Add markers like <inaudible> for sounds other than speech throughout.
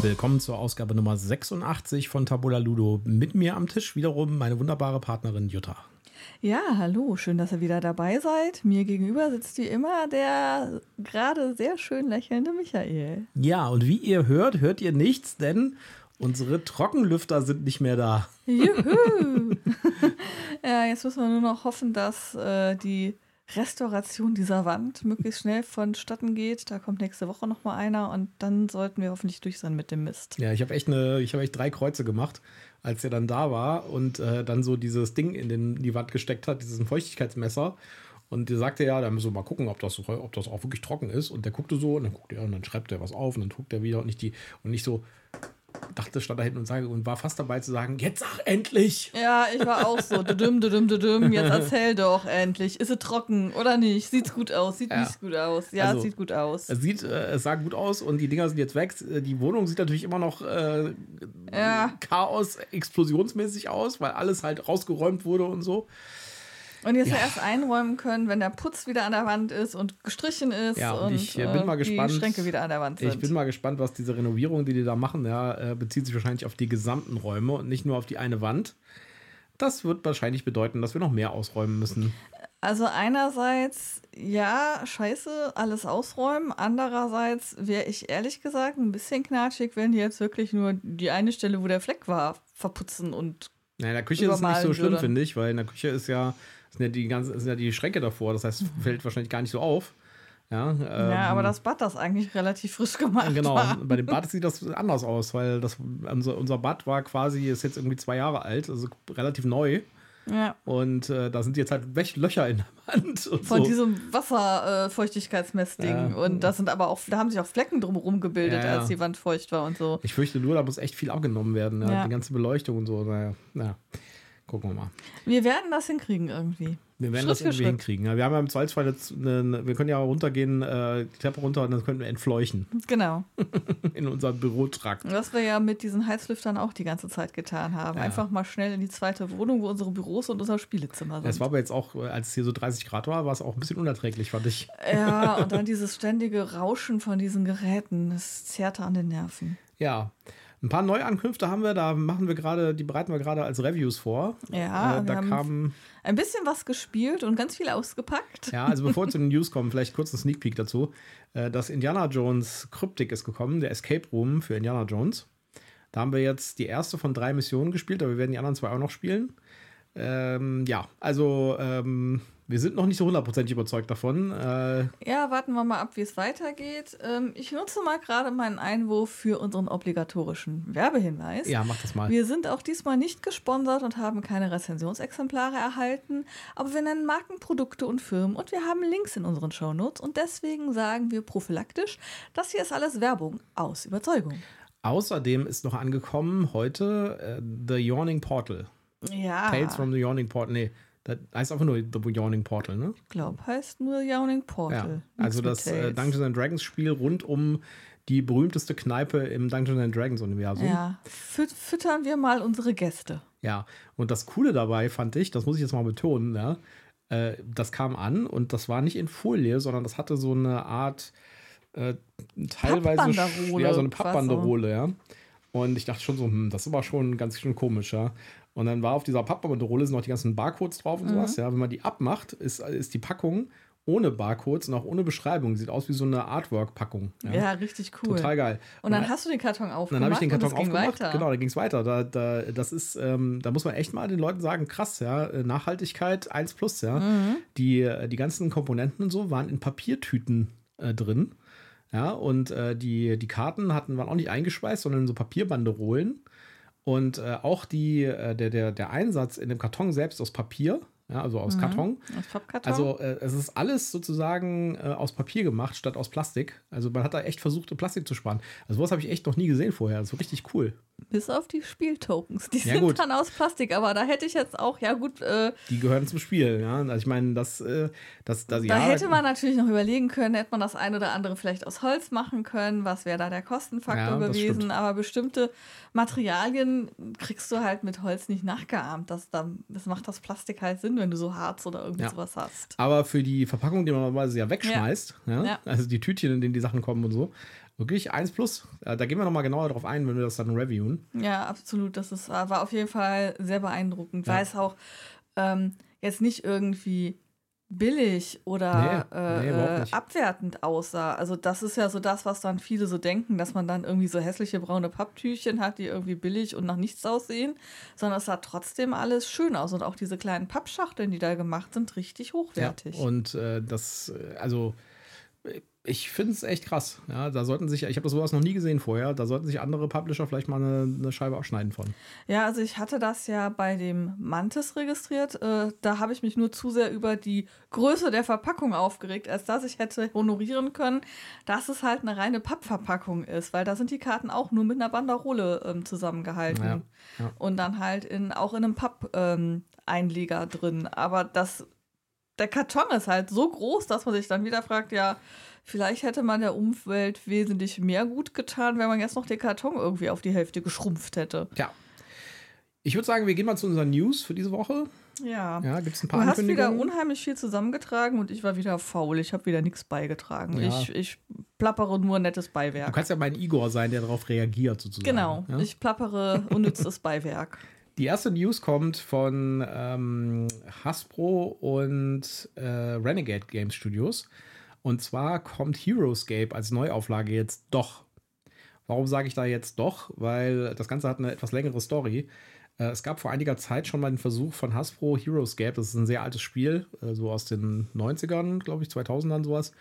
Willkommen zur Ausgabe Nummer 86 von Tabula Ludo. Mit mir am Tisch wiederum meine wunderbare Partnerin Jutta. Ja, hallo, schön, dass ihr wieder dabei seid. Mir gegenüber sitzt wie immer der gerade sehr schön lächelnde Michael. Ja, und wie ihr hört, hört ihr nichts, denn unsere Trockenlüfter sind nicht mehr da. Juhu! <laughs> <laughs> ja, jetzt müssen wir nur noch hoffen, dass äh, die Restauration dieser Wand möglichst schnell vonstatten geht. Da kommt nächste Woche noch mal einer und dann sollten wir hoffentlich durch sein mit dem Mist. Ja, ich habe echt, eine, echt drei Kreuze gemacht, als er dann da war und äh, dann so dieses Ding in, den, in die Wand gesteckt hat, dieses Feuchtigkeitsmesser. Und der sagte ja, da müssen wir mal gucken, ob das, ob das auch wirklich trocken ist. Und der guckte so und dann guckt er und dann schreibt er was auf und dann guckt er wieder und nicht die und nicht so dachte, stand da hinten und sage und war fast dabei zu sagen, jetzt sag endlich. Ja, ich war auch so, düdüm, düdüm, düdüm, jetzt <laughs> erzähl doch endlich. Ist es trocken oder nicht? Sieht's gut aus? Sieht ja. nicht gut aus? Ja, also, es sieht gut aus. Es sieht, äh, es sah gut aus und die Dinger sind jetzt weg. Die Wohnung sieht natürlich immer noch äh, ja. Chaos, explosionsmäßig aus, weil alles halt rausgeräumt wurde und so. Und jetzt ja. erst einräumen können, wenn der Putz wieder an der Wand ist und gestrichen ist ja, und, und ich äh, bin mal gespannt, die Schränke wieder an der Wand sind. Ich bin mal gespannt, was diese Renovierung, die die da machen, ja, äh, bezieht sich wahrscheinlich auf die gesamten Räume und nicht nur auf die eine Wand. Das wird wahrscheinlich bedeuten, dass wir noch mehr ausräumen müssen. Also einerseits, ja, scheiße, alles ausräumen. Andererseits wäre ich ehrlich gesagt ein bisschen knatschig, wenn die jetzt wirklich nur die eine Stelle, wo der Fleck war, verputzen und ja, in der Küche ist es nicht so schlimm, finde ich, weil in der Küche ist ja sind ja die ganzen, sind ja die Schränke davor. Das heißt, mhm. fällt wahrscheinlich gar nicht so auf. Ja, ähm, ja, aber das Bad, das eigentlich relativ frisch gemacht Genau, war. bei dem Bad <laughs> sieht das anders aus, weil das, unser, unser Bad war quasi, ist jetzt irgendwie zwei Jahre alt, also relativ neu. Ja. Und äh, da sind jetzt halt Löcher in der Wand. Von so. diesem Wasserfeuchtigkeitsmessding. Äh, und das sind aber auch, da haben sich auch Flecken drumherum gebildet, ja, ja. als die Wand feucht war und so. Ich fürchte nur, da muss echt viel abgenommen werden. Die ganze Beleuchtung und so. Naja, naja. Gucken wir mal. Wir werden das hinkriegen irgendwie. Wir werden Schritt das irgendwie hinkriegen. Wir haben ja im Zweifelsfall jetzt, eine, wir können ja runtergehen, äh, die Treppe runter und dann können wir entfleuchen. Genau. <laughs> in unserem Bürotrakt. Was wir ja mit diesen Heizlüftern auch die ganze Zeit getan haben. Ja. Einfach mal schnell in die zweite Wohnung, wo unsere Büros und unser Spielezimmer sind. Es war aber jetzt auch, als es hier so 30 Grad war, war es auch ein bisschen unerträglich, fand ich. Ja, und dann <laughs> dieses ständige Rauschen von diesen Geräten, das zerrte an den Nerven. Ja. Ein paar Neuankünfte haben wir, da machen wir gerade, die bereiten wir gerade als Reviews vor. Ja, äh, da kam ein bisschen was gespielt und ganz viel ausgepackt. Ja, also bevor wir zu <laughs> den News kommen, vielleicht kurz ein Sneak Peek dazu. Äh, das Indiana Jones Kryptik ist gekommen, der Escape Room für Indiana Jones. Da haben wir jetzt die erste von drei Missionen gespielt, aber wir werden die anderen zwei auch noch spielen. Ähm, ja, also ähm, wir sind noch nicht so hundertprozentig überzeugt davon. Äh ja, warten wir mal ab, wie es weitergeht. Ähm, ich nutze mal gerade meinen Einwurf für unseren obligatorischen Werbehinweis. Ja, mach das mal. Wir sind auch diesmal nicht gesponsert und haben keine Rezensionsexemplare erhalten, aber wir nennen Markenprodukte und Firmen und wir haben Links in unseren Shownotes und deswegen sagen wir prophylaktisch, das hier ist alles Werbung aus Überzeugung. Außerdem ist noch angekommen heute äh, The Yawning Portal. Ja. Tales from the Yawning Portal. Nee, das heißt einfach nur The Yawning Portal, ne? Ich glaube, heißt nur Yawning Portal. Ja, also das äh, Dungeons and Dragons Spiel rund um die berühmteste Kneipe im Dungeons and Dragons Universum. Ja, Füt füttern wir mal unsere Gäste. Ja, und das Coole dabei fand ich, das muss ich jetzt mal betonen, ja, äh, das kam an und das war nicht in Folie, sondern das hatte so eine Art äh, teilweise ja, so eine Pappbanderole, ja. Und ich dachte schon so, hm, das ist aber schon ganz schön komisch, ja. Und dann war auf dieser Pappbanderole sind noch die ganzen Barcodes drauf und mhm. sowas. Ja, wenn man die abmacht, ist, ist die Packung ohne Barcodes und auch ohne Beschreibung. Sieht aus wie so eine Artwork-Packung. Ja. ja. richtig cool. Total geil. Und dann und hast du den Karton aufgemacht. Dann habe ich den Karton aufgemacht. Genau, da ging es weiter. Da, da, das ist, ähm, da muss man echt mal den Leuten sagen, krass, ja, Nachhaltigkeit 1 plus, ja. Mhm. Die, die ganzen Komponenten und so waren in Papiertüten äh, drin. Ja, und äh, die, die Karten hatten, waren auch nicht eingeschweißt, sondern in so Papierbanderolen. Und äh, auch die, äh, der, der, der Einsatz in dem Karton selbst aus Papier, ja, also aus mhm. Karton. Aus Pappkarton. Also äh, es ist alles sozusagen äh, aus Papier gemacht statt aus Plastik. Also man hat da echt versucht, Plastik zu sparen. Also sowas habe ich echt noch nie gesehen vorher. Das ist richtig cool. Bis auf die Spieltokens. Die ja, sind gut. dann aus Plastik, aber da hätte ich jetzt auch, ja gut. Äh, die gehören zum Spiel, ja. Also ich meine, das, äh, das, das Da ja, hätte man natürlich noch überlegen können, hätte man das ein oder andere vielleicht aus Holz machen können. Was wäre da der Kostenfaktor Ja, gewesen? stimmt. Aber bestimmte Materialien kriegst du halt mit Holz nicht nachgeahmt. Das, das macht das Plastik halt Sinn, wenn du so Harz oder irgendwie Ja. sowas hast. Aber für die Verpackung, die man normalerweise ja wegschmeißt, ja. Ja. also die Tütchen, in denen die Sachen kommen und so, Wirklich 1 plus? Da gehen wir nochmal genauer drauf ein, wenn wir das dann reviewen. Ja, absolut. Das ist, war auf jeden Fall sehr beeindruckend, weil es auch ähm, jetzt nicht irgendwie billig oder nee, nee, äh, abwertend aussah. Also das ist ja so das, was dann viele so denken, dass man dann irgendwie so hässliche braune Papptüchchen hat, die irgendwie billig und nach nichts aussehen, sondern es sah trotzdem alles schön aus und auch diese kleinen Pappschachteln, die da gemacht sind, richtig hochwertig. Ja, und äh, das, äh, also ich finde es echt krass. Ja, da sollten sich, ich habe das sowas noch nie gesehen vorher, da sollten sich andere Publisher vielleicht mal eine, eine Scheibe abschneiden von. Ja, also ich hatte das ja bei dem Mantis registriert. Äh, da habe ich mich nur zu sehr über die Größe der Verpackung aufgeregt, als dass ich hätte honorieren können, dass es halt eine reine Pappverpackung ist, weil da sind die Karten auch nur mit einer Banderole ähm, zusammengehalten. Ja, ja. Und dann halt in, auch in einem Papp-Einleger ähm, drin. Aber das der Karton ist halt so groß, dass man sich dann wieder fragt, ja, Vielleicht hätte man der Umwelt wesentlich mehr gut getan, wenn man jetzt noch den Karton irgendwie auf die Hälfte geschrumpft hätte. Ja. Ich würde sagen, wir gehen mal zu unseren News für diese Woche. Ja. Ja, gibt es ein paar Du hast wieder unheimlich viel zusammengetragen und ich war wieder faul. Ich habe wieder nichts beigetragen. Ja. Ich, ich plappere nur nettes Beiwerk. Du kannst ja mein Igor sein, der darauf reagiert, sozusagen. Genau. Ja? Ich plappere unnützes <laughs> Beiwerk. Die erste News kommt von ähm, Hasbro und äh, Renegade Game Studios. Und zwar kommt Heroescape als Neuauflage jetzt doch. Warum sage ich da jetzt doch? Weil das Ganze hat eine etwas längere Story. Äh, es gab vor einiger Zeit schon mal den Versuch von Hasbro Heroescape. Das ist ein sehr altes Spiel, äh, so aus den 90ern, glaube ich, 2000ern sowas.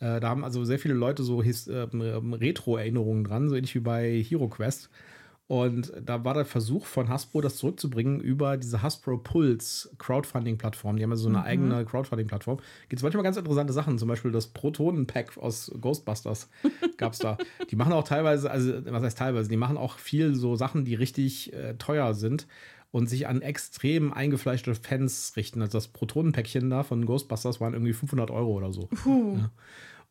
Äh, da haben also sehr viele Leute so ähm, Retro-Erinnerungen dran, so ähnlich wie bei Hero Quest. Und da war der Versuch von Hasbro, das zurückzubringen über diese Hasbro Pulse Crowdfunding-Plattform. Die haben also so eine mhm. eigene Crowdfunding-Plattform. Gibt es manchmal ganz interessante Sachen, zum Beispiel das Protonen-Pack aus Ghostbusters <laughs> gab es da. Die machen auch teilweise, also was heißt teilweise, die machen auch viel so Sachen, die richtig äh, teuer sind und sich an extrem eingefleischte Fans richten. Also das Protonenpäckchen da von Ghostbusters waren irgendwie 500 Euro oder so. Ja.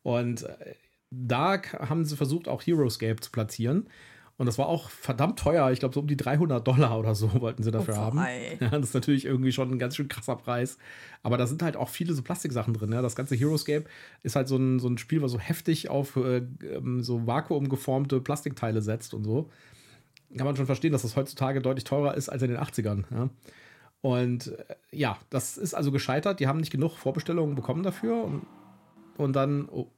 Und äh, da haben sie versucht, auch Heroescape zu platzieren. Und das war auch verdammt teuer. Ich glaube, so um die 300 Dollar oder so wollten sie dafür oh, haben. Ja, das ist natürlich irgendwie schon ein ganz schön krasser Preis. Aber da sind halt auch viele so Plastiksachen drin. Ja. Das ganze Heroescape ist halt so ein, so ein Spiel, was so heftig auf äh, ähm, so vakuumgeformte Plastikteile setzt und so. Kann man schon verstehen, dass das heutzutage deutlich teurer ist als in den 80ern. Ja. Und äh, ja, das ist also gescheitert. Die haben nicht genug Vorbestellungen bekommen dafür. Und, und dann, oh,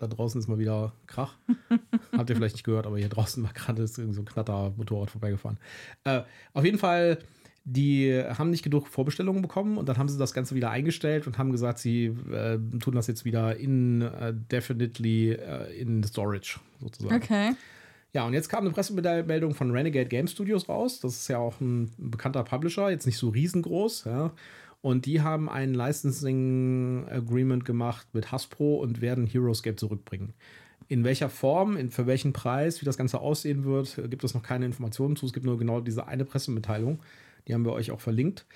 da draußen ist mal wieder Krach. <laughs> Habt ihr vielleicht nicht gehört, aber hier draußen war gerade so ein Knatter-Motorrad vorbeigefahren. Äh, auf jeden Fall, die haben nicht genug Vorbestellungen bekommen und dann haben sie das Ganze wieder eingestellt und haben gesagt, sie äh, tun das jetzt wieder indefinitely uh, äh, in Storage sozusagen. Okay. Ja, und jetzt kam eine Pressemeldung von Renegade Game Studios raus. Das ist ja auch ein bekannter Publisher, jetzt nicht so riesengroß, ja. Und die haben ein Licensing Agreement gemacht mit Hasbro und werden Heroescape zurückbringen. In welcher Form, in, für welchen Preis, wie das Ganze aussehen wird, gibt es noch keine Informationen zu. Es gibt nur genau diese eine Pressemitteilung. Die haben wir euch auch verlinkt.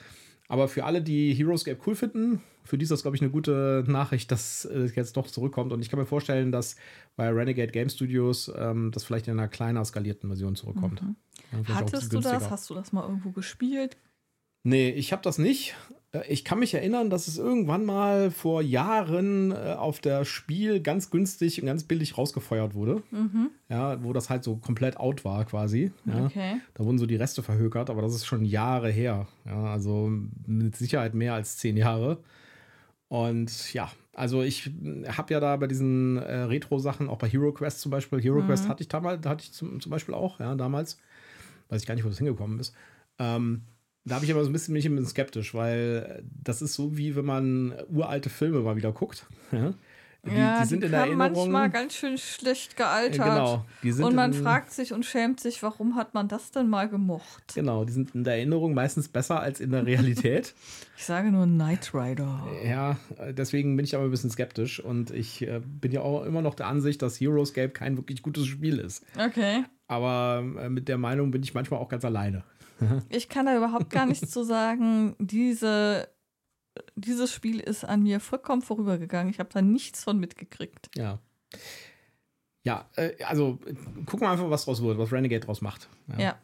Aber für alle, die Heroescape cool finden, für die ist das, glaube ich, eine gute Nachricht, dass es jetzt doch zurückkommt. Und ich kann mir vorstellen, dass bei Renegade Game Studios ähm, das vielleicht in einer kleiner skalierten Version zurückkommt. Mhm. Hattest du das? Hast du das mal irgendwo gespielt? Nee, ich habe das nicht. Äh, ich kann mich erinnern, dass es irgendwann mal vor Jahren äh, auf der Spiel ganz günstig und ganz billig rausgefeuert wurde. Mhm. Ja, wo das halt so komplett out war quasi. Ja. Okay. Da wurden so die Reste verhökert, aber das ist schon Jahre her. Ja, also mit Sicherheit mehr als zehn Jahre. Und ja, also ich habe ja da bei diesen äh, Retro-Sachen, auch bei Hero Quest zum Beispiel, Hero mhm. Quest hatte ich damals, hatte ich zum, zum Beispiel auch, ja, damals. Weiß ich gar nicht, wo das hingekommen ist. Ähm, da habe ich aber so ein bisschen, mich ein bisschen skeptisch, weil das ist so wie wenn man uralte Filme mal wieder guckt. <laughs> Ja? Die, ja, die sind die in Erinnerung. manchmal ganz schön schlecht gealtert. Genau. und man in, fragt sich und schämt sich, warum hat man das denn mal gemocht? Genau, die sind in der Erinnerung meistens besser als in der Realität. <laughs> ich sage nur Knight Rider. Ja, deswegen bin ich aber ein bisschen skeptisch und ich äh, bin ja auch immer noch der Ansicht, dass Heroescape kein wirklich gutes Spiel ist. Okay. Aber äh, mit der Meinung bin ich manchmal auch ganz alleine. Ich kann da überhaupt gar nichts zu sagen. Diese, dieses Spiel ist an mir vollkommen vorübergegangen. Ich habe da nichts von mitgekriegt. Ja. Ja, äh, also gucken wir einfach, was draus wird, was Renegade draus macht. Ja. ja.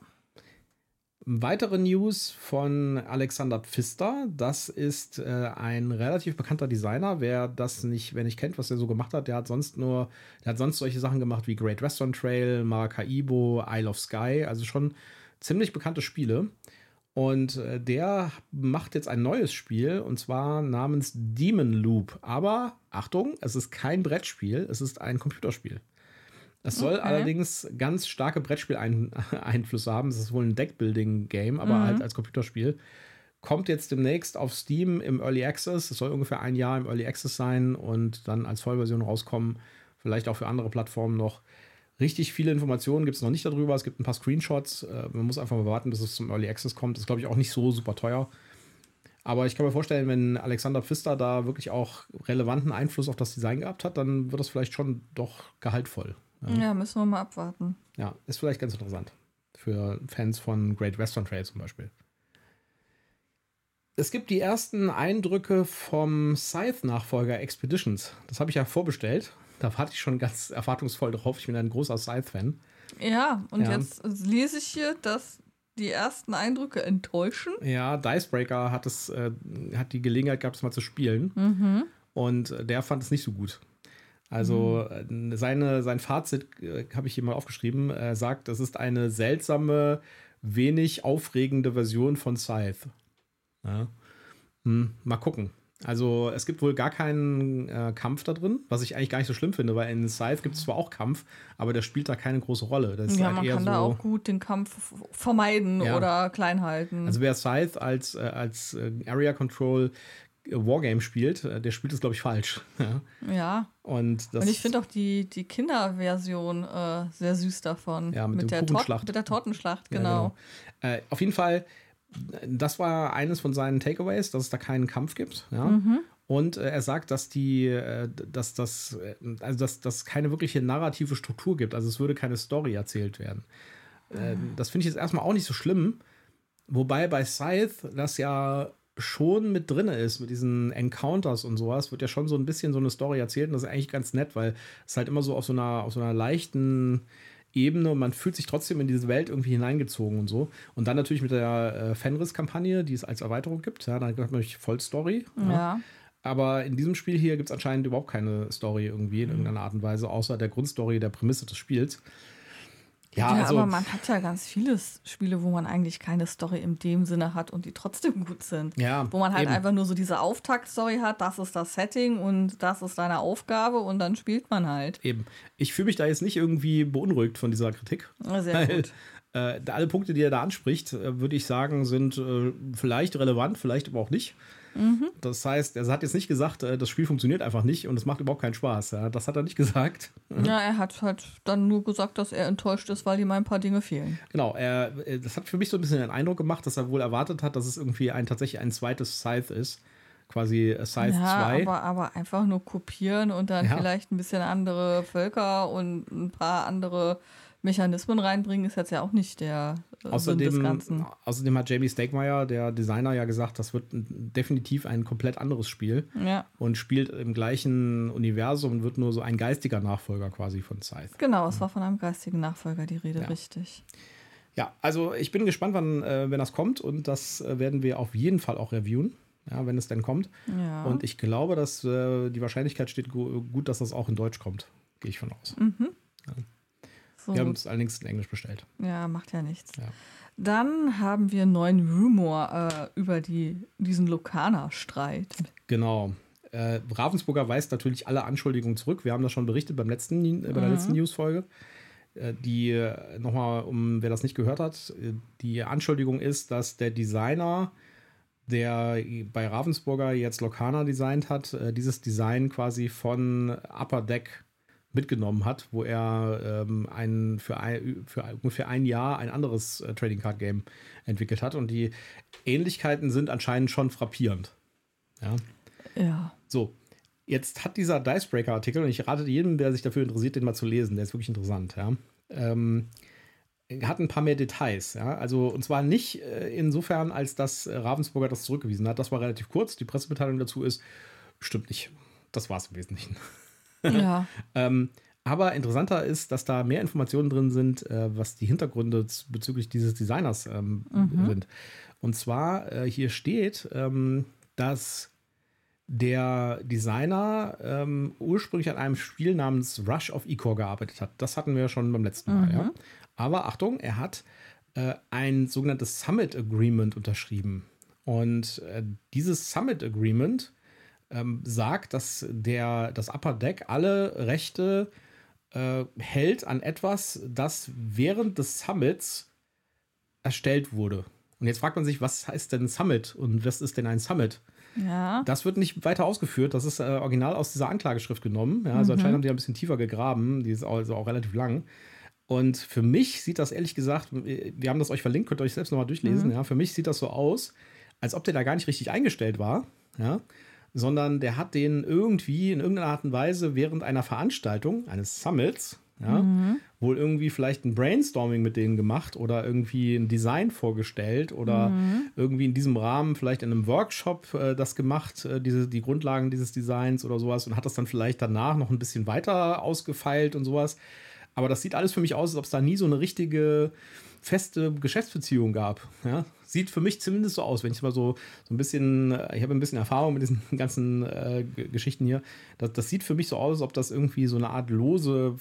Weitere News von Alexander Pfister. Das ist äh, ein relativ bekannter Designer. Wer das nicht, wer nicht kennt, was er so gemacht hat, der hat sonst nur, der hat sonst solche Sachen gemacht wie Great Western Trail, Maracaibo, Isle of Sky, also schon ziemlich bekannte Spiele. Und äh, der macht jetzt ein neues Spiel und zwar namens Demon Loop. Aber Achtung, es ist kein Brettspiel, es ist ein Computerspiel. Es soll okay. allerdings ganz starke Brettspiel-Einflüsse <laughs> haben. Es ist wohl ein Deckbuilding-Game, aber mhm. halt als Computerspiel. Kommt jetzt demnächst auf Steam im Early Access. Es soll ungefähr ein Jahr im Early Access sein und dann als Vollversion rauskommen. Vielleicht auch für andere Plattformen noch. Richtig viele Informationen gibt es noch nicht darüber. Es gibt ein paar Screenshots. Äh, man muss einfach mal warten, bis es zum Early Access kommt. Das ist, glaube ich, auch nicht so super teuer. Aber ich kann mir vorstellen, wenn Alexander Pfister da wirklich auch relevanten Einfluss auf das Design gehabt hat, dann wird das vielleicht schon doch gehaltvoll. Ja. ja, müssen wir mal abwarten. Ja, ist vielleicht ganz interessant. Für Fans von Great Western Trail zum Beispiel. Es gibt die ersten Eindrücke vom Scythe-Nachfolger Expeditions. Das habe ich ja vorbestellt. Da warte ich schon ganz erwartungsvoll drauf. Ich bin ein großer Scythe-Fan. Ja, und ja. jetzt lese ich hier, dass die ersten Eindrücke enttäuschen. Ja, Dicebreaker hat, es, äh, hat die Gelegenheit gehabt, es mal zu spielen. Mhm. Und der fand es nicht so gut. Also mhm. seine, sein Fazit äh, habe ich hier mal aufgeschrieben. Er sagt, es ist eine seltsame, wenig aufregende Version von Scythe. Ja. Hm, mal gucken. Also es gibt wohl gar keinen äh, Kampf da drin, was ich eigentlich gar nicht so schlimm finde, weil in Scythe gibt es zwar auch Kampf, aber der spielt da keine große Rolle. ja, halt man kann so, da auch gut den Kampf vermeiden ja. oder klein halten. Also wer Scythe als, äh, als äh, Area Control Wargame spielt, äh, der spielt es, glaube ich, falsch. <laughs> ja. ja. Und, und, ich finde auch die, die Kinderversion äh, sehr süß davon. Ja, mit, mit der, Tor mit der Tortenschlacht, genau. Ja, genau. Äh, auf jeden Fall, das war eines von seinen Takeaways, dass es da keinen Kampf gibt. Ja. Mhm. Und äh, er sagt, dass die, äh, dass das, äh, also dass das keine wirkliche narrative Struktur gibt. Also es würde keine Story erzählt werden. Mhm. Das finde ich jetzt erstmal auch nicht so schlimm. Wobei bei Scythe das ja schon mit drin ist, mit diesen Encounters und sowas, wird ja schon so ein bisschen so eine Story erzählt und das ist eigentlich ganz nett, weil es halt immer so auf so einer, auf so einer leichten Ebene und man fühlt sich trotzdem in diese Welt irgendwie hineingezogen und so. Und dann natürlich mit der äh, Fenris-Kampagne, die es als Erweiterung gibt, ja, dann hat man natürlich Vollstory. Ja. ja. Aber in diesem Spiel hier gibt es anscheinend überhaupt keine Story irgendwie in irgendeiner Art und Weise, außer der Grundstory der Prämisse des Spiels. Ja, ja also, aber man hat ja ganz viele Spiele, wo man eigentlich keine Story in dem Sinne hat und die trotzdem gut sind. Ja, wo man halt eben. einfach nur so diese Auftakt-Story hat, das ist das Setting und das ist deine Aufgabe und dann spielt man halt. Eben. Ich fühle mich da jetzt nicht irgendwie beunruhigt von dieser Kritik. Sehr weil, gut. Äh, alle Punkte, die er da anspricht, äh, würde ich sagen, sind äh, vielleicht relevant, vielleicht aber auch nicht. Mhm. Das heißt, er hat jetzt nicht gesagt, äh, das Spiel funktioniert einfach nicht und es macht überhaupt keinen Spaß. Das hat er nicht <laughs> gesagt. Ja, er hat halt dann nur gesagt, dass er enttäuscht ist, weil ihm ein paar Dinge fehlen. Genau, er, äh, das hat für mich so ein bisschen den Eindruck gemacht, dass er wohl erwartet hat, dass es irgendwie ein tatsächlich ein zweites Scythe ist. Quasi Scythe ja, 2. Aber, aber einfach nur kopieren und dann ja. vielleicht ein bisschen andere Völker und ein paar andere Mechanismen reinbringen, ist jetzt ja auch nicht der äh, außerdem, Sinn des Ganzen. Außerdem hat Jamie Stegmaier, der Designer, ja gesagt, das wird definitiv ein komplett anderes Spiel. Ja. Und spielt im gleichen Universum und wird nur so ein geistiger Nachfolger quasi von Scythe. Genau, es war von einem geistigen Nachfolger die Rede, ja. richtig. Ja, also ich bin gespannt, wann, äh, wenn das kommt und das äh, werden wir auf jeden Fall auch reviewen. Ja, wenn es denn kommt. Ja. Und ich glaube, dass äh, die Wahrscheinlichkeit steht gut, dass das auch in Deutsch kommt. Gehe ich von aus. Mhm. So. Wir haben es allerdings in Englisch bestellt. Ja, macht ja nichts. Ja. Dann haben wir einen neuen Rumor äh, über die, diesen Lokana-Streit. Genau. Äh, Ravensburger weist natürlich alle Anschuldigungen zurück. Wir haben das schon berichtet beim letzten, äh, bei der mhm. letzten Newsfolge. Äh, die, äh, nochmal, um wer das nicht gehört hat, äh, die Anschuldigung ist, dass der Designer, der bei Ravensburger jetzt Lokana designt hat, dieses Design quasi von Upper Deck mitgenommen hat, wo er ähm, ein, für, ein, für ungefähr ein Jahr ein anderes äh, Trading Card Game entwickelt hat. Und die Ähnlichkeiten sind anscheinend schon frappierend. Ja. Ja. So, jetzt hat dieser Dicebreaker-Artikel, und ich rate jedem, der sich dafür interessiert, den mal zu lesen, der ist wirklich interessant, ja. Ähm, hat ein paar mehr Details, ja. Also, und zwar nicht äh, insofern, als dass Ravensburger das zurückgewiesen hat. Das war relativ kurz. Die Pressemitteilung dazu ist, stimmt nicht. Das war es im Wesentlichen. Ja. <laughs> ähm, aber interessanter ist, dass da mehr Informationen drin sind, äh, was die Hintergründe bezüglich dieses Designers ähm, mhm. sind. Und zwar äh, hier steht, ähm, dass der Designer ähm, ursprünglich an einem Spiel namens Rush of Ecor gearbeitet hat. Das hatten wir schon beim letzten Mal. Mhm. Ja. Aber Achtung, er hat äh, ein sogenanntes Summit Agreement unterschrieben. Und äh, dieses Summit Agreement ähm, sagt, dass der, das Upper Deck alle Rechte äh, hält an etwas, das während des Summits erstellt wurde. Und jetzt fragt man sich, was heißt denn Summit und was ist denn ein Summit? Ja. Das wird nicht weiter ausgeführt. Das ist äh, original aus dieser Anklageschrift genommen. Ja, also mhm. anscheinend haben die ein bisschen tiefer gegraben. Die ist also auch relativ lang. Und für mich sieht das ehrlich gesagt, wir haben das euch verlinkt, könnt ihr euch selbst nochmal durchlesen. Mhm. Ja, für mich sieht das so aus, als ob der da gar nicht richtig eingestellt war. Ja, sondern der hat den irgendwie in irgendeiner Art und Weise während einer Veranstaltung, eines Summits, ja, mhm. wohl irgendwie vielleicht ein Brainstorming mit denen gemacht oder irgendwie ein Design vorgestellt oder mhm. irgendwie in diesem Rahmen vielleicht in einem Workshop äh, das gemacht, äh, diese, die Grundlagen dieses Designs oder sowas und hat das dann vielleicht danach noch ein bisschen weiter ausgefeilt und sowas. Aber das sieht alles für mich aus, als ob es da nie so eine richtige feste Geschäftsbeziehung gab. Ja? Sieht für mich zumindest so aus, wenn ich mal so, so ein bisschen, äh, ich habe ein bisschen Erfahrung mit diesen <laughs> ganzen äh, Geschichten hier. Das, das sieht für mich so aus, als ob das irgendwie so eine Art lose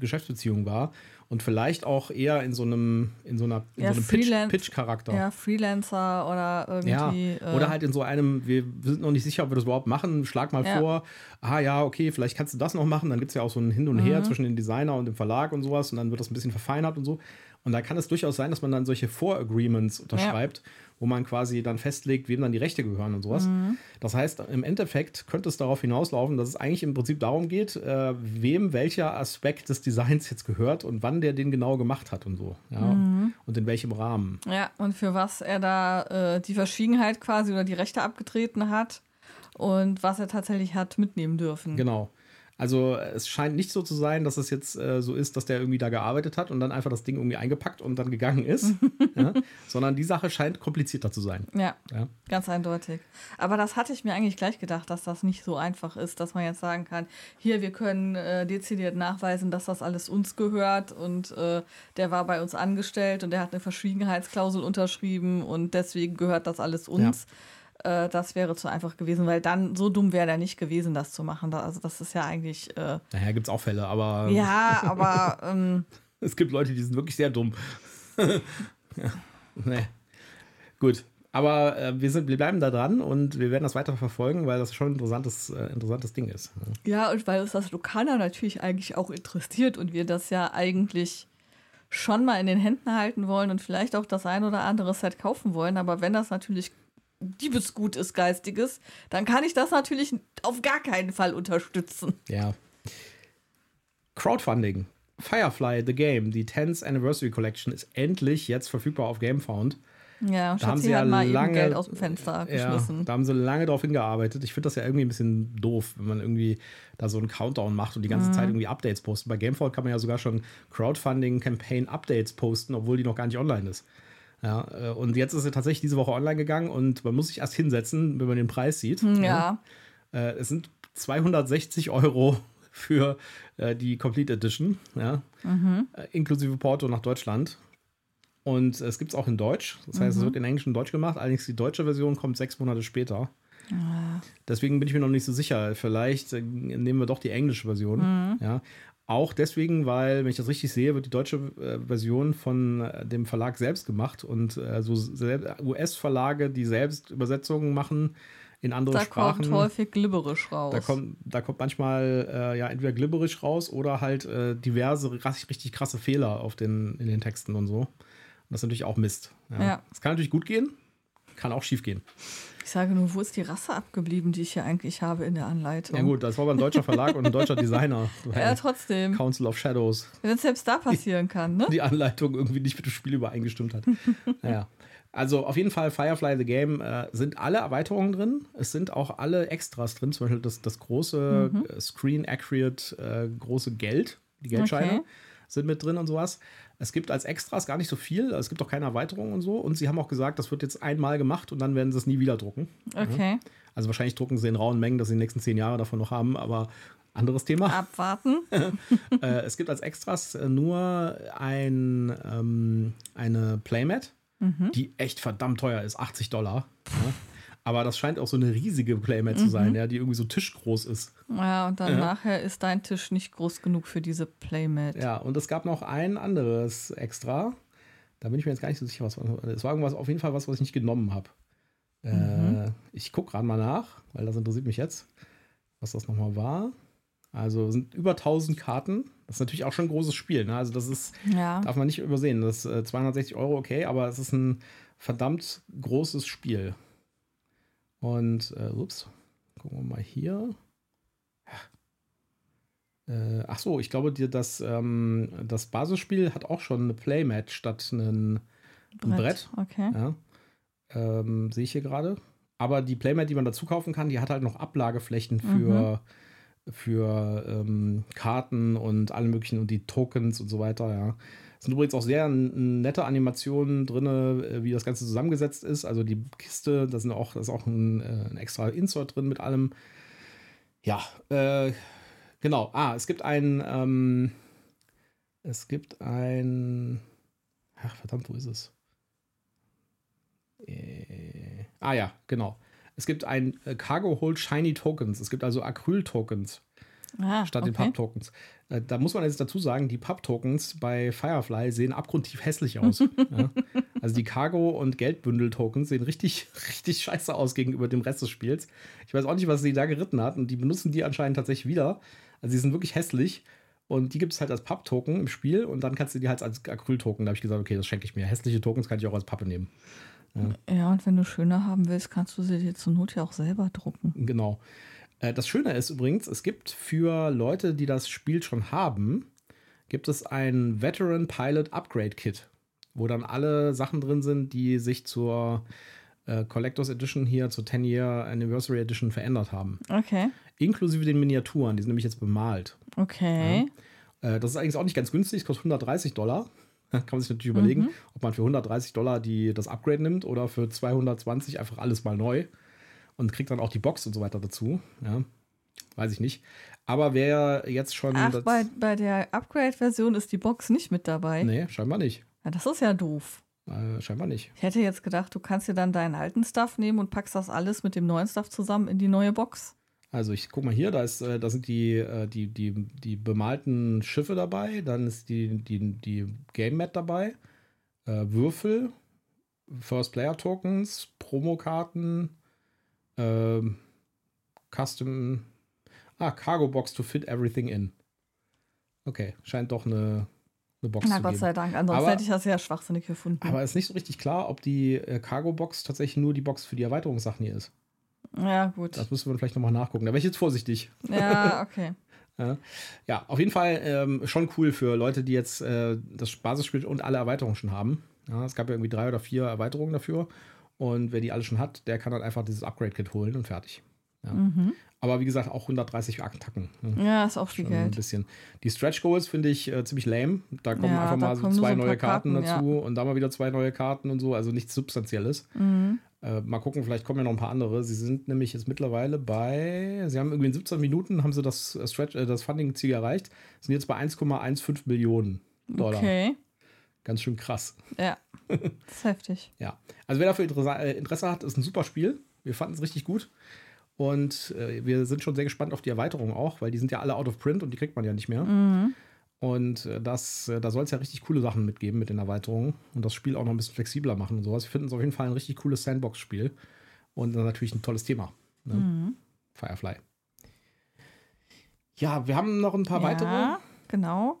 Geschäftsbeziehung war und vielleicht auch eher in so einem, in so einer in ja, so einem Pitch-Charakter. Pitch ja, Freelancer oder irgendwie. Ja, oder äh, halt in so einem, wir sind noch nicht sicher, ob wir das überhaupt machen. Schlag mal ja. vor, ah ja, okay, vielleicht kannst du das noch machen. Dann gibt es ja auch so ein Hin und Her mhm. zwischen dem Designer und dem Verlag und sowas und dann wird das ein bisschen verfeinert und so. Und da kann es durchaus sein, dass man dann solche Voragreements unterschreibt, ja. wo man quasi dann festlegt, wem dann die Rechte gehören und sowas. Mhm. Das heißt, im Endeffekt könnte es darauf hinauslaufen, dass es eigentlich im Prinzip darum geht, äh, wem welcher Aspekt des Designs jetzt gehört und wann der den genau gemacht hat und so. Ja? Mhm. Und in welchem Rahmen. Ja, und für was er da äh, die Verschwiegenheit quasi oder die Rechte abgetreten hat und was er tatsächlich hat mitnehmen dürfen. Genau. Also es scheint nicht so zu sein, dass es jetzt äh, so ist, dass der irgendwie da gearbeitet hat und dann einfach das Ding irgendwie eingepackt und dann gegangen ist, <laughs> ja? sondern die Sache scheint komplizierter zu sein. Ja, ja, ganz eindeutig. Aber das hatte ich mir eigentlich gleich gedacht, dass das nicht so einfach ist, dass man jetzt sagen kann, hier, wir können äh, dezidiert nachweisen, dass das alles uns gehört und äh, der war bei uns angestellt und der hat eine Verschwiegenheitsklausel unterschrieben und deswegen gehört das alles uns. Ja äh, das wäre zu einfach gewesen, weil dann so dumm wäre er nicht gewesen, das zu machen. also das ist ja eigentlich. Äh, naja, gibt es auch Fälle, aber. Ja, aber. Ähm, <laughs> es gibt Leute, die sind wirklich sehr dumm. <laughs> ja. Nee. Gut. Aber äh, wir, sind, wir bleiben da dran und wir werden das weiter verfolgen, weil das schon ein interessantes, äh, interessantes Ding ist. Ja, und weil uns das Lokaler natürlich eigentlich auch interessiert und wir das ja eigentlich schon mal in den Händen halten wollen und vielleicht auch das ein oder andere Set kaufen wollen. Aber wenn das natürlich Diebesgut ist, geistiges, dann kann ich das natürlich auf gar keinen Fall unterstützen. Ja. Crowdfunding. Firefly The Game, die 10th Anniversary Collection, ist endlich jetzt verfügbar auf GameFound. Ja, da haben sie ja mal lange Geld aus dem Fenster geschmissen. Ja, da haben sie lange drauf hingearbeitet. Ich finde das ja irgendwie ein bisschen doof, wenn man irgendwie da so einen Countdown macht und die ganze mhm. Zeit irgendwie Updates postet. Bei GameFound kann man ja sogar schon Crowdfunding-Campaign-Updates posten, obwohl die noch gar nicht online ist. Ja, äh, und jetzt ist er tatsächlich diese Woche online gegangen und man muss sich erst hinsetzen, wenn man den Preis sieht. Ja. ja. Äh, es sind 260 Euro für äh, die Complete Edition, ja, mhm. inklusive Porto nach Deutschland. Und es gibt es auch in Deutsch. Das heißt, mhm. es wird in Englisch und Deutsch gemacht. Allerdings die deutsche Version kommt sechs Monate später. Ja. Deswegen bin ich mir noch nicht so sicher. Vielleicht nehmen wir doch die englische Version. Mhm. Ja. Auch deswegen, weil, wenn ich das richtig sehe, wird die deutsche äh, Version von äh, dem Verlag selbst gemacht und äh, so US-Verlage, die selbst Übersetzungen machen in andere da Sprachen. Da kommt häufig glibberisch raus. Da kommt, da kommt manchmal äh, ja entweder glibberisch raus oder halt äh, diverse richtig krasse Fehler auf den, in den Texten und so. Und das ist natürlich auch Mist. Ja. ja. Das kann natürlich gut gehen, kann auch schief gehen. Ich sage nur, wo ist die Rasse abgeblieben, die ich hier eigentlich habe in der Anleitung? Ja gut, das war aber ein deutscher Verlag und ein deutscher Designer. <laughs> ja, trotzdem. Council of Shadows. Wenn es selbst da passieren kann, ne? Die Anleitung irgendwie nicht mit dem Spiel übereingestimmt hat. <laughs> naja. Also auf jeden Fall Firefly the Game äh, sind alle Erweiterungen drin. Es sind auch alle Extras drin, zum Beispiel das, das große mhm. Screen Accurate äh, große Geld, die Geldscheine. Okay. Sind mit drin und sowas. Es gibt als Extras gar nicht so viel, es gibt auch keine Erweiterung und so. Und sie haben auch gesagt, das wird jetzt einmal gemacht und dann werden sie es nie wieder drucken. Okay. Ja. Also wahrscheinlich drucken sie in rauen Mengen, dass sie die nächsten zehn Jahre davon noch haben, aber anderes Thema. Abwarten. <laughs> äh, es gibt als Extras äh, nur ein, ähm, eine Playmat, mhm. die echt verdammt teuer ist, 80 Dollar. Ja. Aber das scheint auch so eine riesige Playmat mhm. zu sein, ja, die irgendwie so tischgroß ist. Ja, und dann ja. nachher ist dein Tisch nicht groß genug für diese Playmat. Ja, und es gab noch ein anderes Extra. Da bin ich mir jetzt gar nicht so sicher, was Es war irgendwas, auf jeden Fall was, was ich nicht genommen habe. Mhm. Äh, ich gucke gerade mal nach, weil das interessiert mich jetzt, was das nochmal war. Also sind über 1000 Karten. Das ist natürlich auch schon ein großes Spiel. Ne? Also das ist, ja. darf man nicht übersehen. Das ist äh, 260 Euro, okay, aber es ist ein verdammt großes Spiel. Und, äh, ups, gucken wir mal hier. Äh, ach so, ich glaube, dir das, ähm, das Basisspiel hat auch schon eine Playmat statt ein Brett. Brett. Okay. Ja. Ähm, Sehe ich hier gerade. Aber die Playmat, die man dazu kaufen kann, die hat halt noch Ablageflächen für, mhm. für ähm, Karten und alle möglichen und die Tokens und so weiter, ja. Sind übrigens auch sehr nette Animationen drin, äh, wie das Ganze zusammengesetzt ist. Also die Kiste, da sind auch, da ist auch ein, äh, ein extra Insert drin mit allem. Ja, äh, genau. Ah, es gibt ein, ähm, es gibt ein, ach verdammt, wo ist es? Äh, ah ja, genau. Es gibt ein äh, Cargo Hold Shiny Tokens. Es gibt also Acryl-Tokens ah, statt okay. den Pub-Tokens. Äh, da muss man jetzt dazu sagen, die Pub-Tokens bei Firefly sehen abgrundtief hässlich aus. <laughs> ja. Also die Cargo- und Geldbündel-Tokens sehen richtig, <laughs> richtig scheiße aus gegenüber dem Rest des Spiels. Ich weiß auch nicht, was sie da geritten hat und die benutzen die anscheinend tatsächlich wieder. Also sie sind wirklich hässlich. Und die gibt es halt als Pub-Token im Spiel und dann kannst du die halt als Acryl-Token. Da habe ich gesagt, okay, das schenke ich mir. Hässliche Tokens kann ich auch als Pappe nehmen. Ja. ja, und wenn du schöner haben willst, kannst du sie dir zur Not ja auch selber drucken. Genau. Äh, das Schöne ist übrigens, es gibt für Leute, die das Spiel schon haben, gibt es ein Veteran Pilot Upgrade Kit, wo dann alle Sachen drin sind, die sich zur äh, Collectors Edition hier, zur 10-Year Anniversary Edition verändert haben. Okay. Inklusive den Miniaturen, die sind nämlich jetzt bemalt. Okay. Ja. Äh, das ist eigentlich auch nicht ganz günstig, es kostet 130 Dollar. <laughs> Kann man sich natürlich überlegen, mhm. ob man für 130 Dollar die, das Upgrade nimmt oder für 220 einfach alles mal neu und kriegt dann auch die Box und so weiter dazu. Ja, weiß ich nicht. Aber wer jetzt schon. Ach, bei, bei der Upgrade-Version ist die Box nicht mit dabei. Nee, scheinbar nicht. Ja, das ist ja doof. Äh, scheinbar nicht. Ich hätte jetzt gedacht, du kannst dir dann deinen alten Stuff nehmen und packst das alles mit dem neuen Stuff zusammen in die neue Box. Also ich guck mal hier, da ist, äh, da sind die, äh, die, die, die bemalten Schiffe dabei, dann ist die, die, die Game Mat dabei, äh, Würfel, First Player Tokens, Promokarten, ähm, Custom. Ah, Cargo Box to fit everything in. Okay, scheint doch eine, eine Box Na, zu Gott geben. sei Dank, ansonsten aber, hätte ich das ja schwachsinnig gefunden. Aber es ist nicht so richtig klar, ob die äh, Cargo Box tatsächlich nur die Box für die Erweiterungssachen hier ist. Ja, gut. Das müssen wir vielleicht nochmal nachgucken. Da wäre ich jetzt vorsichtig. Ja, <laughs> okay. ja. ja. auf jeden Fall ähm, schon cool für Leute, die jetzt äh, das Basisspiel und alle Erweiterungen schon haben. Ja, es gab ja irgendwie drei oder vier Erweiterungen dafür. Und wer die alle schon hat, der kann dann einfach dieses Upgrade-Kit holen und fertig. Ja. Mhm. Aber wie gesagt, auch 130 Tacken. Ne? Ja, ist auch viel Geld. Ein bisschen. Die Stretch Goals finde ich äh, ziemlich lame. Da kommen ja, einfach mal so zwei so neue Karten, Karten dazu ja. und da mal wieder zwei neue Karten und so. Also nichts Substanzielles. Mhm. Äh, mal gucken, vielleicht kommen ja noch ein paar andere. Sie sind nämlich jetzt mittlerweile bei, sie haben irgendwie in 17 Minuten haben sie das, äh, Stretch, äh, das Funding-Ziel erreicht, sind jetzt bei 1,15 Millionen Dollar. Okay. Ganz schön krass. Ja. Das <laughs> ist heftig. ja. Also wer dafür äh, Interesse hat, ist ein super Spiel. Wir fanden es richtig gut. Und äh, wir sind schon sehr gespannt auf die Erweiterung auch, weil die sind ja alle out of print und die kriegt man ja nicht mehr. Mhm. Und äh, das, äh, da soll es ja richtig coole Sachen mitgeben mit den Erweiterungen und das Spiel auch noch ein bisschen flexibler machen und sowas. Wir finden es auf jeden Fall ein richtig cooles Sandbox-Spiel und natürlich ein tolles Thema. Ne? Mhm. Firefly. Ja, wir haben noch ein paar ja, weitere. Genau.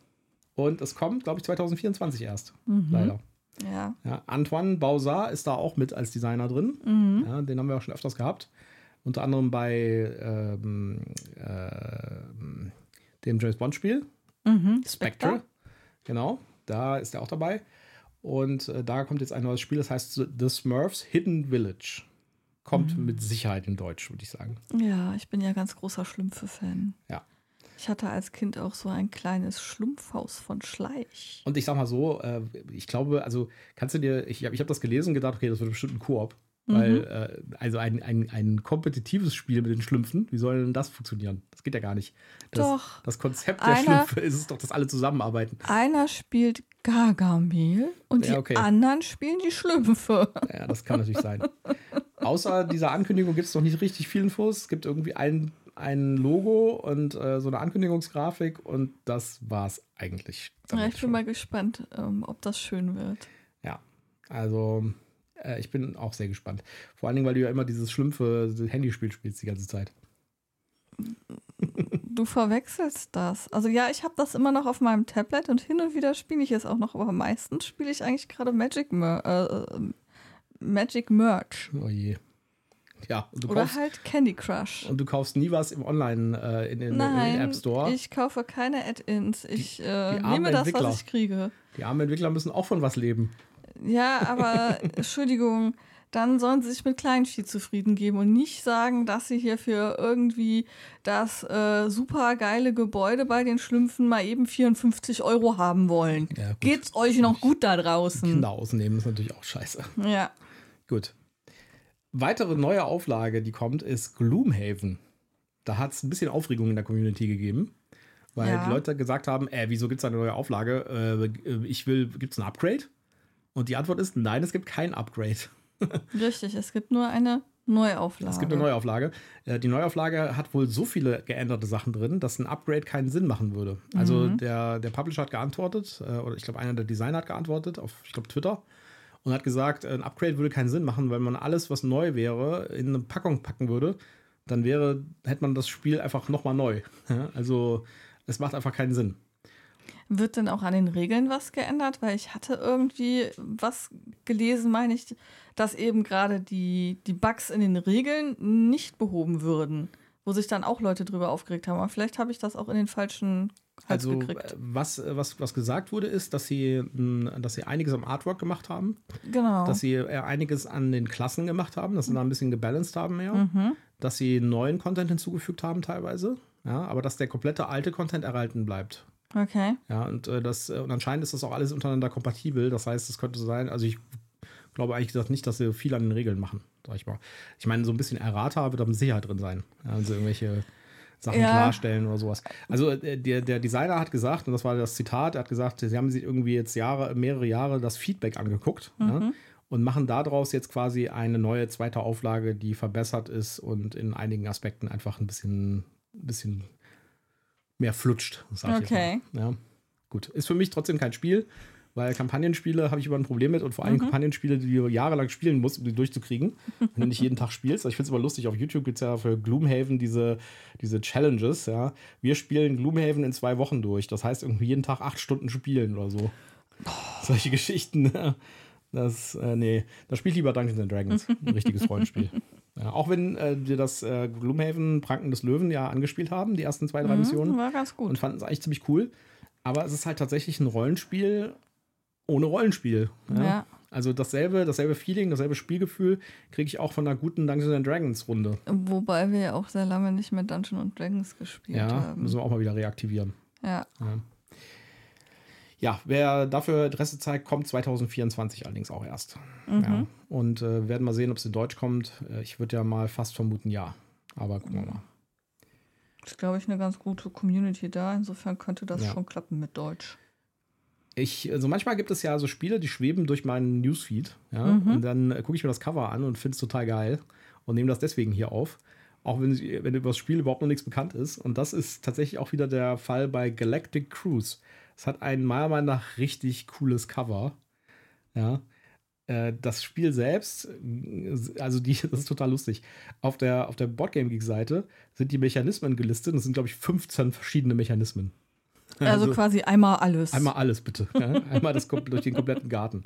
Und es kommt, glaube ich, 2024 erst. Mhm. Leider. Ja. ja. Antoine Bauzard ist da auch mit als Designer drin. Mhm. Ja, den haben wir auch schon öfters gehabt. Unter anderem bei ähm, äh, dem James Bond-Spiel. Mhm. Spectre. Spectre. Genau, da ist er auch dabei. Und äh, da kommt jetzt ein neues Spiel, das heißt The Smurfs Hidden Village. Kommt mhm. mit Sicherheit in Deutsch, würde ich sagen. Ja, ich bin ja ganz großer Schlümpfe-Fan. Ja. Ich hatte als Kind auch so ein kleines Schlumpfhaus von Schleich. Und ich sag mal so, äh, ich glaube, also kannst du dir, ich habe ich hab das gelesen und gedacht, okay, das wird bestimmt ein Koop. Mhm. Weil, äh, also ein, ein, ein kompetitives Spiel mit den Schlümpfen, wie soll denn das funktionieren? Das geht ja gar nicht. Das, doch. Das Konzept der einer, Schlümpfe ist es doch, dass alle zusammenarbeiten. Einer spielt Gargamel und ja, okay. die anderen spielen die Schlümpfe. Ja, das kann natürlich sein. Außer dieser Ankündigung gibt es noch nicht richtig viel Infos. Es gibt irgendwie ein, ein Logo und äh, so eine Ankündigungsgrafik und das war's eigentlich. Ja, ich bin schon. mal gespannt, ähm, ob das schön wird. Ja, also äh, ich bin auch sehr gespannt. Vor allen Dingen, weil du ja immer dieses schlümpfe Handyspiel spielst die ganze Zeit. <laughs> Du verwechselst das. Also ja, ich habe das immer noch auf meinem Tablet und hin und wieder spiele ich es auch noch, aber meistens spiele ich eigentlich gerade Magic, Mer äh, äh Magic Merch. Oh je. Ja, Oder kaufst, halt Candy Crush. Und du kaufst nie was im Online, äh, in, in, Nein, in den App Store. Ich kaufe keine Add-ins. Ich die, äh, die nehme das, was ich kriege. Die armen Entwickler müssen auch von was leben. Ja, <laughs> aber Entschuldigung, dann sollen sie sich mit Kleinvieh zufrieden geben und nicht sagen, dass sie hier für irgendwie das äh, super geile Gebäude bei den Schlümpfen mal eben 54 Euro haben wollen. Ja, Geht's euch noch gut da draußen? Kinder ausnehmen ist natürlich auch scheiße. Ja. Gut. Weitere neue Auflage, die kommt, ist Gloomhaven. Da hat es ein bisschen Aufregung in der Community gegeben, weil ja. die Leute gesagt haben, äh, wieso gibt es eine neue Auflage? Äh, ich will, gibt es ein Upgrade? Und die Antwort ist, nein, es gibt kein Upgrade. <laughs> Richtig, es gibt nur eine Neuauflage. Es gibt eine Neuauflage. Äh, die Neuauflage hat wohl so viele geänderte Sachen drin, dass ein Upgrade keinen Sinn machen würde. Also mhm. der, der Publisher hat geantwortet, äh, oder ich glaube, einer der Designer hat geantwortet auf, ich glaube, Twitter und hat gesagt, ein Upgrade würde keinen Sinn machen, weil man alles, was neu wäre, in eine Packung packen würde. Dann wäre, hätte man das Spiel einfach nochmal neu. <laughs> Also es macht einfach keinen Sinn. Wird denn auch an den Regeln was geändert? Weil ich hatte irgendwie was gelesen, meine ich, dass eben gerade die, die Bugs in den Regeln nicht behoben würden. Wo sich dann auch Leute drüber aufgeregt haben. Aber vielleicht habe ich das auch in den falschen also, gekriegt. Was, was, was gesagt wurde, ist, dass sie, dass sie einiges am Artwork gemacht haben. Genau. Dass sie einiges an den Klassen gemacht haben, dass sie da ein bisschen gebalanced haben mehr. Mhm. Dass sie neuen Content hinzugefügt haben teilweise. Ja, aber dass der komplette alte Content erhalten bleibt. Okay. Ja, und, äh, das, äh, und anscheinend ist das auch alles untereinander kompatibel. Das heißt, es könnte sein, also ich glaube eigentlich gesagt nicht, dass sie viel an den Regeln machen, sag ich mal. Ich meine, so ein bisschen Errata wird da mit Sicherheit drin sein. Also irgendwelche Sachen ja. klarstellen oder sowas. Also äh, der, der Designer hat gesagt, und das war das Zitat, er hat gesagt, sie haben sich irgendwie jetzt Jahre, mehrere Jahre das Feedback angeguckt mhm. ja, und machen daraus jetzt quasi eine neue zweite Auflage, die verbessert ist und in einigen Aspekten einfach ein bisschen, bisschen mehr flutscht, sag ich okay. jetzt mal. Ja. Gut, ist für mich trotzdem kein Spiel, weil Kampagnenspiele habe ich immer ein Problem mit und vor allem mhm. Kampagnenspiele, die du jahrelang spielen musst, um die durchzukriegen, wenn du nicht jeden Tag spielst. Ich finde es immer lustig, auf YouTube gibt es ja für Gloomhaven diese, diese Challenges, ja. Wir spielen Gloomhaven in zwei Wochen durch. Das heißt irgendwie jeden Tag acht Stunden spielen oder so. Oh. Solche Geschichten. Ne? Das, äh, nee, da spielt lieber Dungeons Dragons. Ein richtiges Rollenspiel. Ja, auch wenn äh, wir das äh, Gloomhaven Pranken des Löwen ja angespielt haben, die ersten zwei, drei mhm, Missionen. War ganz gut. Und fanden es eigentlich ziemlich cool. Aber es ist halt tatsächlich ein Rollenspiel ohne Rollenspiel. Ja? ja. Also dasselbe, dasselbe Feeling, dasselbe Spielgefühl kriege ich auch von einer guten Dungeons Dragons Runde. Wobei wir ja auch sehr lange nicht mehr Dungeons Dragons gespielt ja, haben. Ja, müssen wir auch mal wieder reaktivieren. Ja. ja. Ja, wer dafür Adresse zeigt, kommt 2024 allerdings auch erst. Mhm. Ja. Und äh, werden mal sehen, ob es in Deutsch kommt. Äh, ich würde ja mal fast vermuten, ja. Aber gucken wir mal. Das ist, glaube ich, eine ganz gute Community da. Insofern könnte das ja. schon klappen mit Deutsch. Ich, also manchmal gibt es ja so Spiele, die schweben durch meinen Newsfeed. Ja? Mhm. Und dann äh, gucke ich mir das Cover an und finde es total geil und nehme das deswegen hier auf. Auch wenn, wenn über das Spiel überhaupt noch nichts bekannt ist. Und das ist tatsächlich auch wieder der Fall bei Galactic Cruise. Es hat ein meiner Meinung nach richtig cooles Cover. Ja. Äh, das Spiel selbst, also die, <laughs> das ist total lustig. Auf der, auf der Boardgame Geek Seite sind die Mechanismen gelistet. Das sind, glaube ich, 15 verschiedene Mechanismen. <laughs> Also, also quasi einmal alles. Einmal alles, bitte. Ja? Einmal das durch den kompletten Garten.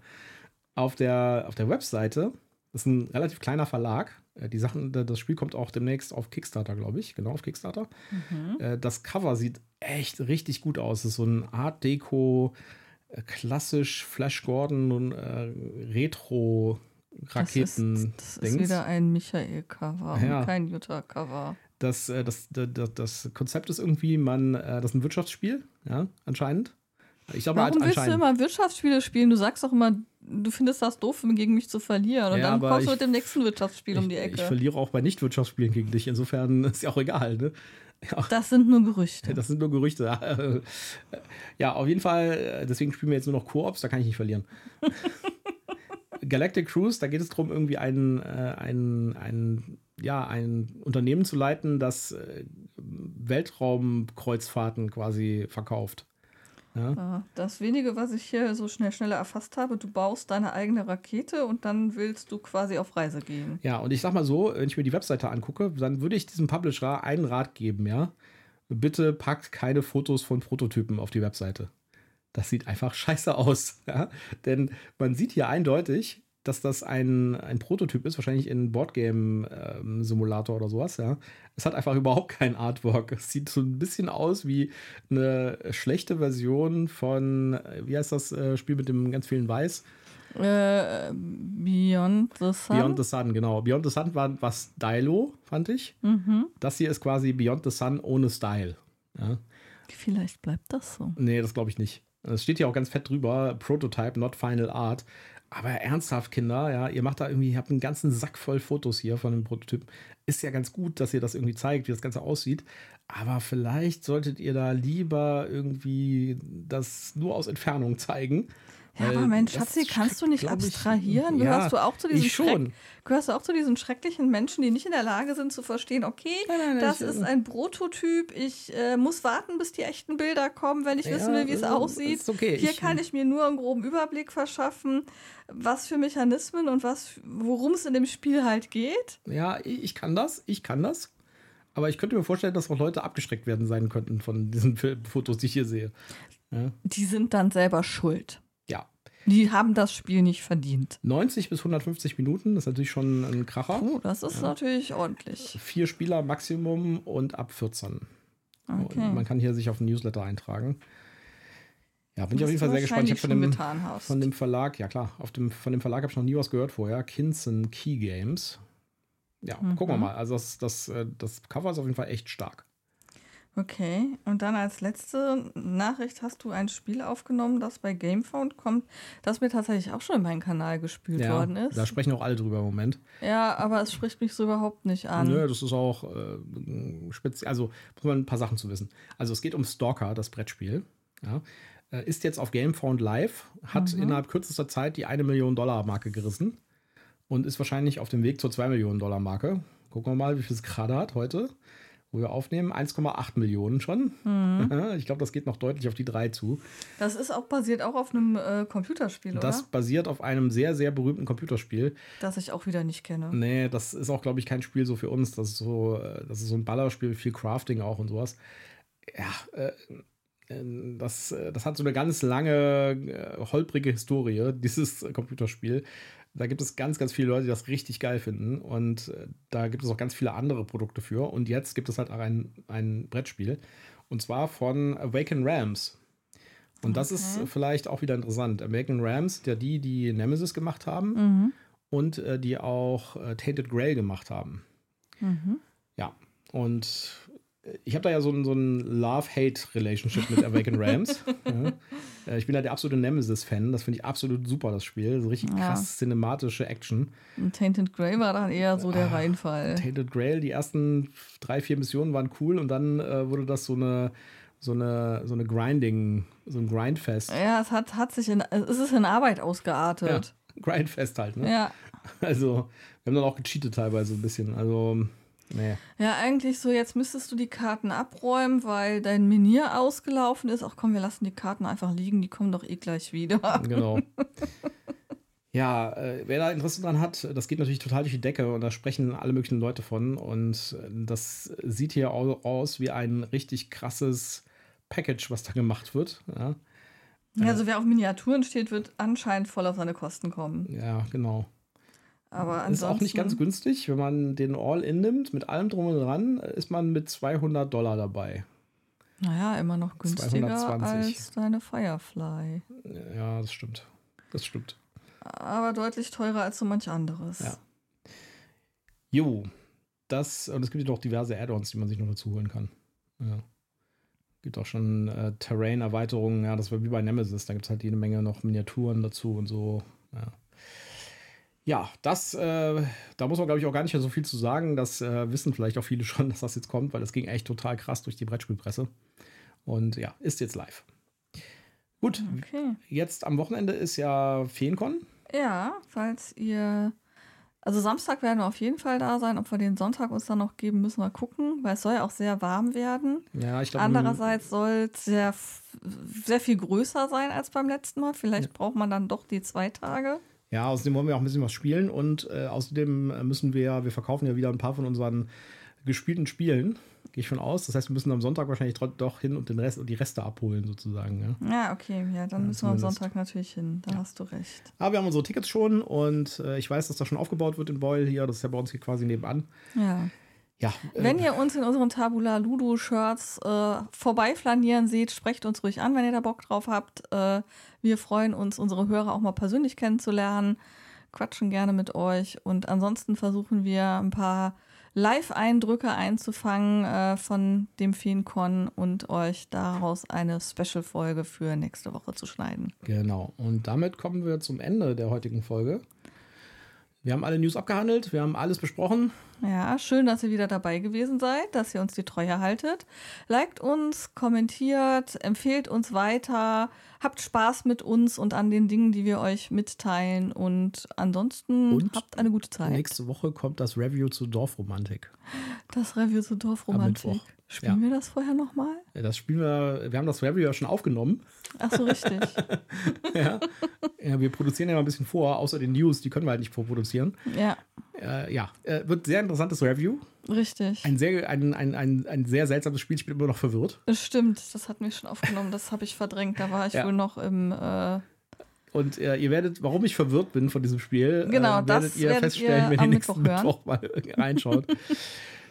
Auf der, auf der Webseite ist ein relativ kleiner Verlag. Äh, die Sachen, das Spiel kommt auch demnächst auf Kickstarter, glaube ich. Genau, auf Kickstarter. Mhm. Äh, das Cover sieht echt richtig gut aus. Es ist so ein Art Deco, äh, klassisch Flash Gordon und äh, Retro Raketen. Das ist, das ist wieder ein Michael-Cover ja. und kein Jutta-Cover. Das, das, das, das, Konzept ist irgendwie, man, das ist ein Wirtschaftsspiel, ja, anscheinend. Ich glaube, Warum willst du immer Wirtschaftsspiele spielen? Du sagst doch immer, du findest das doof, gegen mich zu verlieren. Und ja, dann kommst du mit dem nächsten Wirtschaftsspiel ich, um die Ecke. Ich verliere auch bei Nicht-Wirtschaftsspielen gegen dich. Insofern <laughs> ist ja auch egal. Ne? Ja. Das sind nur Gerüchte. Das sind nur Gerüchte. Ja, <laughs> auf jeden Fall, deswegen spielen wir jetzt nur noch Koops, da kann ich nicht verlieren. <laughs> Galactic Cruise, da geht es darum, irgendwie ein, äh, ein, ein, ja, ein Unternehmen zu leiten, das äh, Weltraumkreuzfahrten quasi verkauft. Ja. Das wenige, was ich hier so schnell schneller erfasst habe, du baust deine eigene Rakete und dann willst du quasi auf Reise gehen. Ja, und ich sag mal so, wenn ich mir die Webseite angucke, dann würde ich diesem Publisher einen Rat geben, ja. Bitte packt keine Fotos von Prototypen auf die Webseite. Das sieht einfach scheiße aus. <laughs> Ja? Denn man sieht hier eindeutig, dass das ein, ein Prototyp ist, wahrscheinlich in Boardgame-Simulator ähm, oder sowas, ja. Es hat einfach <laughs> überhaupt kein Artwork. Es sieht so ein bisschen aus wie eine schlechte Version von, wie heißt das äh, Spiel mit dem ganz vielen Weiß? Äh, Beyond the Sun. Beyond the Sun, genau. Beyond the Sun war was Stylo, fand ich. Mhm. Das hier ist quasi Beyond the Sun ohne Style. Ja. Vielleicht bleibt das so. Nee, das glaube ich nicht. Es steht hier auch ganz fett drüber: Prototype, not final art. Aber ernsthaft, Kinder, ja, ihr macht da irgendwie, ihr habt einen ganzen Sack voll Fotos hier von dem Prototyp. Ist ja ganz gut, dass ihr das irgendwie zeigt, wie das Ganze aussieht. Aber vielleicht solltet ihr da lieber irgendwie das nur aus Entfernung zeigen ja, aber mein Schatzi, kannst du nicht abstrahieren? Ich, gehörst, ja, du auch zu diesen schon. gehörst du auch zu diesen schrecklichen Menschen, die nicht in der Lage sind zu verstehen, okay, nein, nein, das ich, ist ein Prototyp, ich äh, muss warten, bis die echten Bilder kommen, wenn ich ja, wissen will, wie es aussieht. Okay. Hier ich, kann ich mir nur einen groben Überblick verschaffen, was für Mechanismen und was, worum es in dem Spiel halt geht. Ja, ich kann das, ich kann das. Aber ich könnte mir vorstellen, dass auch Leute abgeschreckt werden sein könnten von diesen Fotos, die ich hier sehe. Ja. Die sind dann selber schuld. Die haben das Spiel nicht verdient. 90 bis 150 Minuten, das ist natürlich schon ein Kracher. Oh, das ist ja. natürlich ordentlich. Vier Spieler Maximum und ab 14. Okay. Und man kann hier sich auf den Newsletter eintragen. Ja, bin ich auf jeden Fall sehr gespannt. Ich habe von, dem, von dem Verlag, ja klar, auf dem, von dem Verlag habe ich noch nie was gehört vorher. Kinson Key Games. Ja, mhm. gucken wir mal. Also das, das, äh, das Cover ist auf jeden Fall echt stark. Okay, und dann als letzte Nachricht hast du ein Spiel aufgenommen, das bei Gamefound kommt, das mir tatsächlich auch schon in meinen Kanal gespielt ja, worden ist. Da sprechen auch alle drüber im Moment. Ja, aber es spricht mich so überhaupt nicht an. Nö, das ist auch äh, speziell, also muss man ein paar Sachen zu wissen. Also es geht um Stalker, das Brettspiel. Ja. Äh, ist jetzt auf Gamefound live, hat mhm. innerhalb kürzester Zeit die eine Million Dollar Marke gerissen und ist wahrscheinlich auf dem Weg zur 2 Millionen Dollar Marke. Gucken wir mal, wie viel es gerade hat heute wo wir aufnehmen, 1,8 Millionen schon. Mhm. <laughs> Ich glaube, das geht noch deutlich auf die 3 zu. Das ist auch basiert auch auf einem äh, Computerspiel, das oder? Das basiert auf einem sehr, sehr berühmten Computerspiel. Das ich auch wieder nicht kenne. Nee, das ist auch, glaube ich, kein Spiel so für uns. Das ist so, äh, das ist so ein Ballerspiel, viel Crafting auch und sowas. Ja, äh, äh das, äh, das hat so eine ganz lange, holprige Historie, dieses Computerspiel. Da gibt es ganz, ganz viele Leute, die das richtig geil finden. Und äh, da gibt es auch ganz viele andere Produkte für. Und jetzt gibt es halt auch ein, ein Brettspiel. Und zwar von Awaken Rams. Und das ist vielleicht auch wieder interessant. Awaken Rams, der die, die Nemesis gemacht haben mhm. und äh, die auch äh, Tainted Grail gemacht haben. Mhm. Ja, und ich habe da ja so ein, so ein Love-Hate-Relationship mit Awaken Rams. <laughs> ja. Äh, ich bin da der absolute Nemesis-Fan. Das finde ich absolut super, das Spiel. So richtig ja. krass cinematische Action. Und Tainted Grail war dann eher so der ah, Reinfall. Tainted Grail, die ersten drei, vier Missionen waren cool und dann äh, wurde das so eine so eine, so eine Grinding, so ein Grindfest. Ja, es hat, hat sich in, es ist in Arbeit ausgeartet. Ja, Grindfest halt, ne? Ja. Also, wir haben dann auch gecheatet teilweise ein bisschen. Also, Nee. Ja, eigentlich so, jetzt müsstest du die Karten abräumen, weil dein Menier ausgelaufen ist. Ach komm, wir lassen die Karten einfach liegen, die kommen doch eh gleich wieder. Genau. <laughs> ja, äh, wer da Interesse dran hat, das geht natürlich total durch die Decke und da sprechen alle möglichen Leute von. Und das sieht hier aus wie ein richtig krasses Package, was da gemacht wird. Ja. Ja, also wer auf Miniaturen steht, wird anscheinend voll auf seine Kosten kommen. Ja, genau. Aber ansonsten. Ist auch nicht ganz günstig. Wenn man den All-In nimmt, mit allem drum und dran, ist man mit 200 Dollar dabei. Naja, immer noch günstiger 220. als deine Firefly. Ja, das stimmt. Das stimmt. Aber deutlich teurer als so manch anderes. Ja. Jo, das, und es gibt ja auch diverse Add-ons, die man sich noch dazu holen kann. Ja. Gibt auch schon äh, Terrain-Erweiterungen, ja, das war wie bei Nemesis, da gibt es halt jede Menge noch Miniaturen dazu und so. Ja. Ja, das, äh, da muss man, glaube ich, auch gar nicht mehr so viel zu sagen. Das äh, wissen vielleicht auch viele <laughs> schon, dass das jetzt kommt, weil das ging echt total krass durch die Brettspielpresse. Und ja, ist jetzt live. Gut, okay. jetzt am Wochenende ist ja Feencon. Ja, falls ihr. Also Samstag werden wir auf jeden Fall da sein. Ob wir den Sonntag uns dann noch geben, müssen wir gucken, weil es soll ja auch sehr warm werden. Ja, ich glaube. Andererseits soll es sehr, sehr viel größer sein als beim letzten Mal. Vielleicht ja. braucht man dann doch die zwei Tage. Ja, außerdem wollen wir auch ein bisschen was spielen und äh, außerdem müssen wir, wir verkaufen ja wieder ein paar von unseren gespielten Spielen, gehe ich von aus. Das heißt, wir müssen am Sonntag wahrscheinlich doch hin und den Rest und die Reste abholen sozusagen. Ja, ja okay, ja, dann ja, müssen wir am Sonntag natürlich hin. Da ja. hast du recht. Aber wir haben unsere Tickets schon und äh, ich weiß, dass das schon aufgebaut wird in Beul hier. Das ist ja bei uns hier quasi nebenan. Ja. Ja, äh, wenn ihr uns in unseren Tabula Ludo Shirts äh, vorbeiflanieren seht, sprecht uns ruhig an, wenn ihr da Bock drauf habt. Äh, wir freuen uns, unsere Hörer auch mal persönlich kennenzulernen, quatschen gerne mit euch und ansonsten versuchen wir ein paar Live-Eindrücke einzufangen äh, von dem FeenCon und euch daraus eine Special-Folge für nächste Woche zu schneiden. Genau. Und damit kommen wir zum Ende der heutigen Folge. Wir haben alle News abgehandelt, wir haben alles besprochen. Ja, schön, dass ihr wieder dabei gewesen seid, dass ihr uns die Treue haltet. Liked uns, kommentiert, empfehlt uns weiter, habt Spaß mit uns und an den Dingen, die wir euch mitteilen. Und ansonsten und habt eine gute Zeit. Nächste Woche kommt das Review zu Dorfromantik. Das Review zu Dorfromantik. Spielen ja. wir das vorher nochmal? Das spielen wir, wir haben das Review ja schon aufgenommen. Ach so, richtig. <laughs> ja. ja. wir produzieren ja mal ein bisschen vor, außer den News, die können wir halt nicht vorproduzieren. Ja. Äh, ja, äh, wird sehr interessantes Review. Richtig. Ein sehr, ein, ein, ein, ein sehr seltsames Spiel, ich bin immer noch verwirrt. Das stimmt, das hatten wir schon aufgenommen, das habe ich verdrängt, da war ich ja. wohl noch im... Äh und äh, ihr werdet, warum ich verwirrt bin von diesem Spiel, genau, äh, werdet ihr werdet feststellen, ihr wenn ihr nächsten Mittwoch, Mittwoch mal <laughs> reinschaut.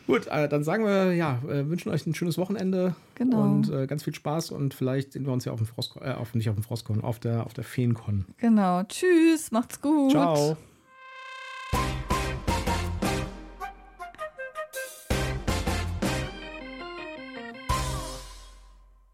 Gut, äh, dann sagen wir, ja, äh, wünschen euch ein schönes Wochenende genau. und äh, ganz viel Spaß und vielleicht sehen wir uns ja auf dem Frostcon, äh, auf, nicht auf dem Frostcon, auf der, auf der Feencon. Genau. Tschüss, macht's gut. Ciao.